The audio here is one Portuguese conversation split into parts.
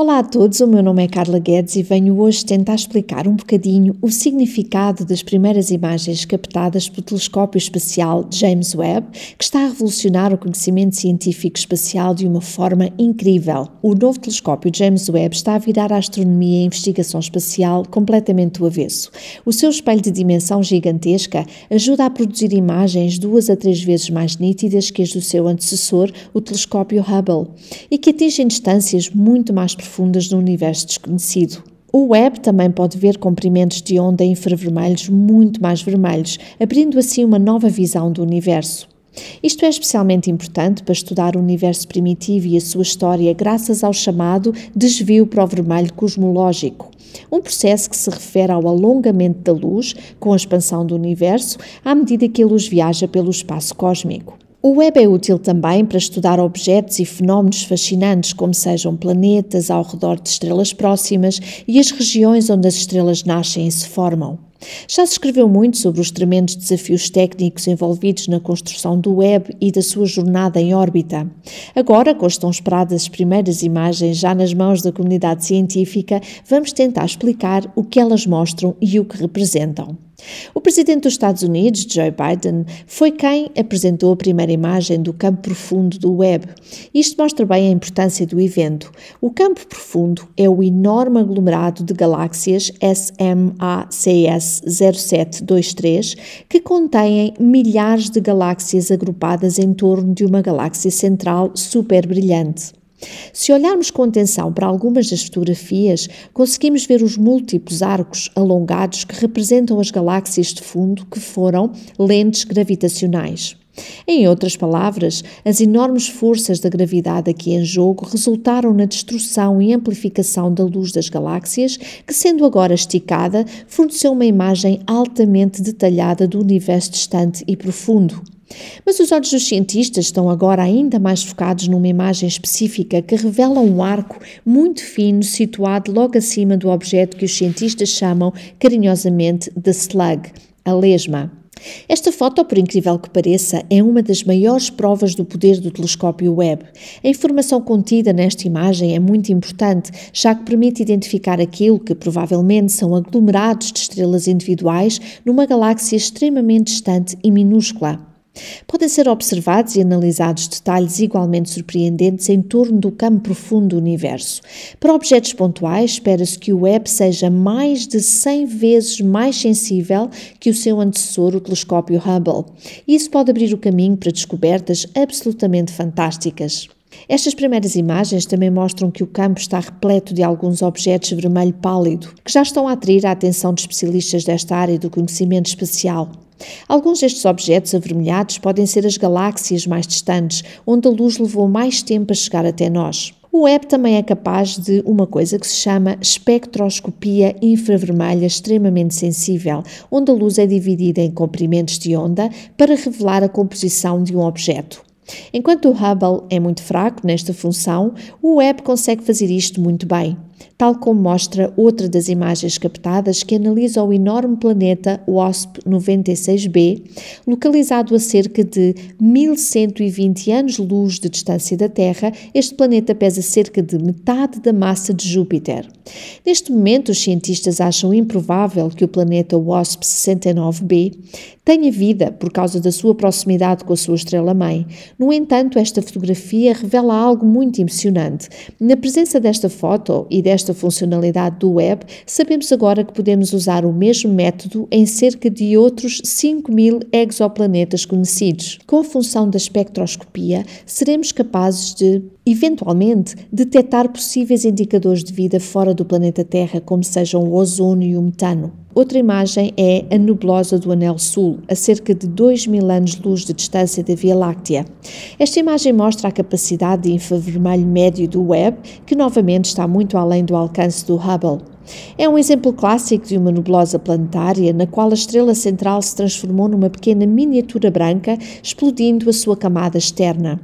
Olá a todos, o meu nome é Carla Guedes e venho hoje tentar explicar um bocadinho o significado das primeiras imagens captadas pelo telescópio espacial James Webb, que está a revolucionar o conhecimento científico espacial de uma forma incrível. O novo telescópio James Webb está a virar a astronomia e a investigação espacial completamente do avesso. O seu espelho de dimensão gigantesca ajuda a produzir imagens duas a três vezes mais nítidas que as do seu antecessor, o telescópio Hubble, e que atingem distâncias muito mais profundas profundas no universo desconhecido. O web também pode ver comprimentos de onda infravermelhos muito mais vermelhos, abrindo assim uma nova visão do universo. Isto é especialmente importante para estudar o universo primitivo e a sua história, graças ao chamado desvio para o vermelho cosmológico, um processo que se refere ao alongamento da luz com a expansão do universo à medida que a luz viaja pelo espaço cósmico. O web é útil também para estudar objetos e fenómenos fascinantes, como sejam planetas ao redor de estrelas próximas e as regiões onde as estrelas nascem e se formam. Já se escreveu muito sobre os tremendos desafios técnicos envolvidos na construção do web e da sua jornada em órbita. Agora, com as tão esperadas primeiras imagens já nas mãos da comunidade científica, vamos tentar explicar o que elas mostram e o que representam. O presidente dos Estados Unidos, Joe Biden, foi quem apresentou a primeira imagem do campo profundo do web. Isto mostra bem a importância do evento. O campo profundo é o enorme aglomerado de galáxias SMACS 0723 que contêm milhares de galáxias agrupadas em torno de uma galáxia central super brilhante. Se olharmos com atenção para algumas das fotografias, conseguimos ver os múltiplos arcos alongados que representam as galáxias de fundo que foram lentes gravitacionais. Em outras palavras, as enormes forças da gravidade aqui em jogo resultaram na destruição e amplificação da luz das galáxias, que, sendo agora esticada, forneceu uma imagem altamente detalhada do universo distante e profundo. Mas os olhos dos cientistas estão agora ainda mais focados numa imagem específica que revela um arco muito fino situado logo acima do objeto que os cientistas chamam carinhosamente de slug, a lesma. Esta foto, por incrível que pareça, é uma das maiores provas do poder do telescópio Webb. A informação contida nesta imagem é muito importante, já que permite identificar aquilo que provavelmente são aglomerados de estrelas individuais numa galáxia extremamente distante e minúscula. Podem ser observados e analisados detalhes igualmente surpreendentes em torno do campo profundo do universo. Para objetos pontuais, espera-se que o Webb seja mais de 100 vezes mais sensível que o seu antecessor, o telescópio Hubble. Isso pode abrir o caminho para descobertas absolutamente fantásticas. Estas primeiras imagens também mostram que o campo está repleto de alguns objetos vermelho pálido, que já estão a atrair a atenção de especialistas desta área do conhecimento espacial. Alguns destes objetos avermelhados podem ser as galáxias mais distantes, onde a luz levou mais tempo a chegar até nós. O web também é capaz de uma coisa que se chama espectroscopia infravermelha extremamente sensível, onde a luz é dividida em comprimentos de onda para revelar a composição de um objeto. Enquanto o Hubble é muito fraco nesta função, o Webb consegue fazer isto muito bem tal como mostra outra das imagens captadas que analisa o enorme planeta WASP-96b, localizado a cerca de 1120 anos-luz de distância da Terra. Este planeta pesa cerca de metade da massa de Júpiter. Neste momento, os cientistas acham improvável que o planeta WASP-69b tenha vida por causa da sua proximidade com a sua estrela-mãe. No entanto, esta fotografia revela algo muito emocionante. Na presença desta foto e desta funcionalidade do web, sabemos agora que podemos usar o mesmo método em cerca de outros 5 mil exoplanetas conhecidos. Com a função da espectroscopia, seremos capazes de, eventualmente, detectar possíveis indicadores de vida fora do planeta Terra, como sejam o ozono e o metano. Outra imagem é a nebulosa do Anel Sul, a cerca de 2 mil anos-luz de distância da Via Láctea. Esta imagem mostra a capacidade de infravermelho médio do Webb, que novamente está muito além do alcance do Hubble. É um exemplo clássico de uma nebulosa planetária na qual a estrela central se transformou numa pequena miniatura branca, explodindo a sua camada externa.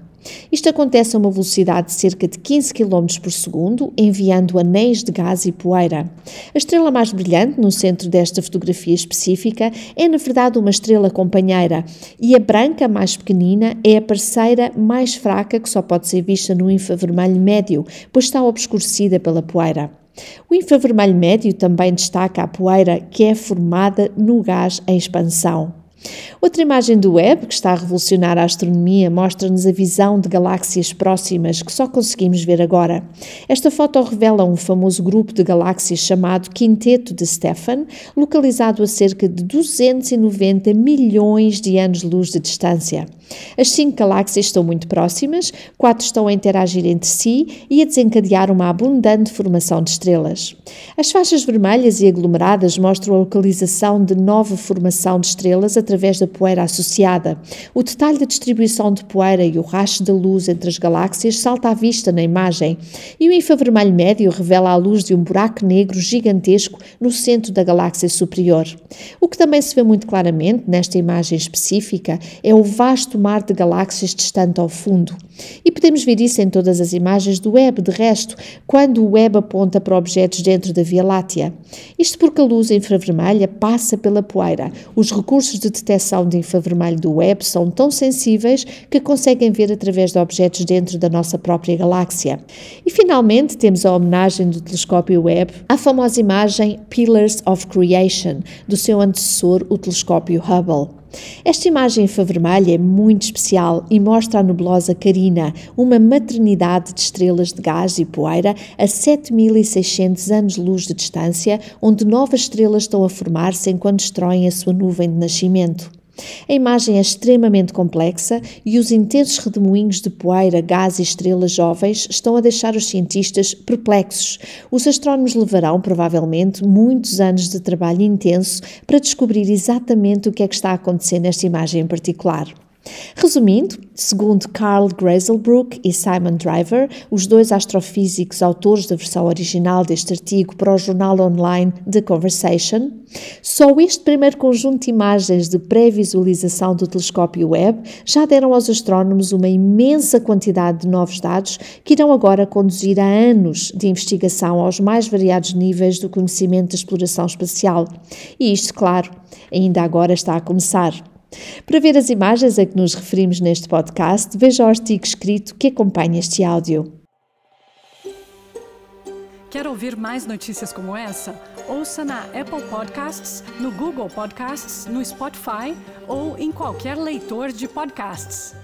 Isto acontece a uma velocidade de cerca de 15 km por segundo, enviando anéis de gás e poeira. A estrela mais brilhante no centro desta fotografia específica é, na verdade, uma estrela companheira, e a branca mais pequenina é a parceira mais fraca que só pode ser vista no infravermelho médio, pois está obscurecida pela poeira. O infravermelho médio também destaca a poeira que é formada no gás em expansão. Outra imagem do web, que está a revolucionar a astronomia, mostra-nos a visão de galáxias próximas que só conseguimos ver agora. Esta foto revela um famoso grupo de galáxias chamado Quinteto de Stefan, localizado a cerca de 290 milhões de anos-luz de distância. As cinco galáxias estão muito próximas, quatro estão a interagir entre si e a desencadear uma abundante formação de estrelas. As faixas vermelhas e aglomeradas mostram a localização de nova formação de estrelas através da poeira associada. O detalhe da distribuição de poeira e o rastro da luz entre as galáxias salta à vista na imagem, e o infravermelho médio revela a luz de um buraco negro gigantesco no centro da galáxia superior. O que também se vê muito claramente nesta imagem específica é o vasto mar de galáxias distante ao fundo. E podemos ver isso em todas as imagens do web, de resto, quando o web aponta para objetos dentro da Via Láctea. Isto porque a luz infravermelha passa pela poeira. Os recursos de detecção de infravermelho do web são tão sensíveis que conseguem ver através de objetos dentro da nossa própria galáxia. E finalmente temos a homenagem do telescópio Webb à famosa imagem Pillars of Creation, do seu antecessor, o telescópio Hubble. Esta imagem infravermelha é muito especial e mostra a nebulosa Carina, uma maternidade de estrelas de gás e poeira a 7600 anos-luz de distância, onde novas estrelas estão a formar-se enquanto destroem a sua nuvem de nascimento. A imagem é extremamente complexa e os intensos redemoinhos de poeira, gás e estrelas jovens estão a deixar os cientistas perplexos. Os astrónomos levarão, provavelmente, muitos anos de trabalho intenso para descobrir exatamente o que é que está a acontecer nesta imagem em particular. Resumindo, segundo Carl Grazelbrook e Simon Driver, os dois astrofísicos autores da versão original deste artigo para o jornal online The Conversation, só este primeiro conjunto de imagens de pré-visualização do telescópio Webb já deram aos astrónomos uma imensa quantidade de novos dados que irão agora conduzir a anos de investigação aos mais variados níveis do conhecimento da exploração espacial. E isto, claro, ainda agora está a começar. Para ver as imagens a que nos referimos neste podcast, veja o artigo escrito que acompanha este áudio. Quer ouvir mais notícias como essa? Ouça na Apple Podcasts, no Google Podcasts, no Spotify ou em qualquer leitor de podcasts.